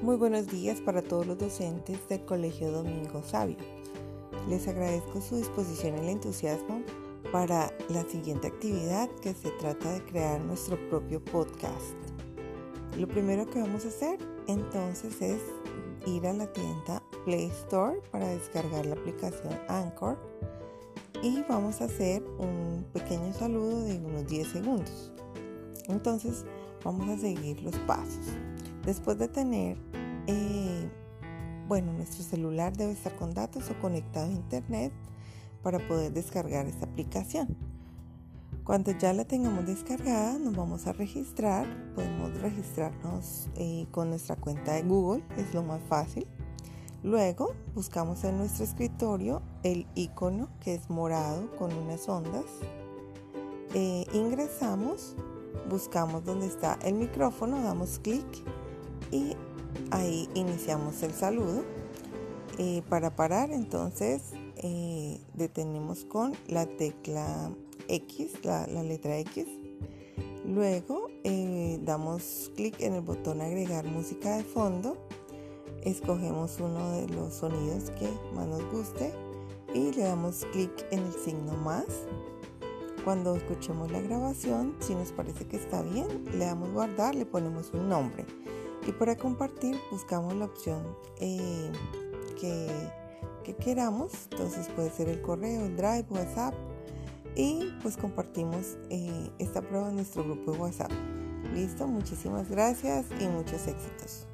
Muy buenos días para todos los docentes del Colegio Domingo Sabio. Les agradezco su disposición y el entusiasmo para la siguiente actividad que se trata de crear nuestro propio podcast. Lo primero que vamos a hacer entonces es ir a la tienda Play Store para descargar la aplicación Anchor y vamos a hacer un pequeño saludo de unos 10 segundos. Entonces vamos a seguir los pasos. Después de tener, eh, bueno, nuestro celular debe estar con datos o conectado a internet para poder descargar esta aplicación. Cuando ya la tengamos descargada, nos vamos a registrar. Podemos registrarnos eh, con nuestra cuenta de Google, es lo más fácil. Luego buscamos en nuestro escritorio el icono que es morado con unas ondas. Eh, ingresamos, buscamos donde está el micrófono, damos clic y ahí iniciamos el saludo. Para parar entonces eh, detenemos con la tecla X, la, letra X. Luego eh, damos clic en el botón agregar música de fondo. Escogemos uno de los sonidos que más nos guste y le damos clic en el signo más. Cuando escuchemos la grabación, si nos parece que está bien, le damos guardar, le ponemos un nombre. Y para compartir buscamos la opción eh, que, queramos. Entonces puede ser el correo, el drive, WhatsApp. Y pues compartimos eh, esta prueba en nuestro grupo de WhatsApp. Listo, muchísimas gracias y muchos éxitos.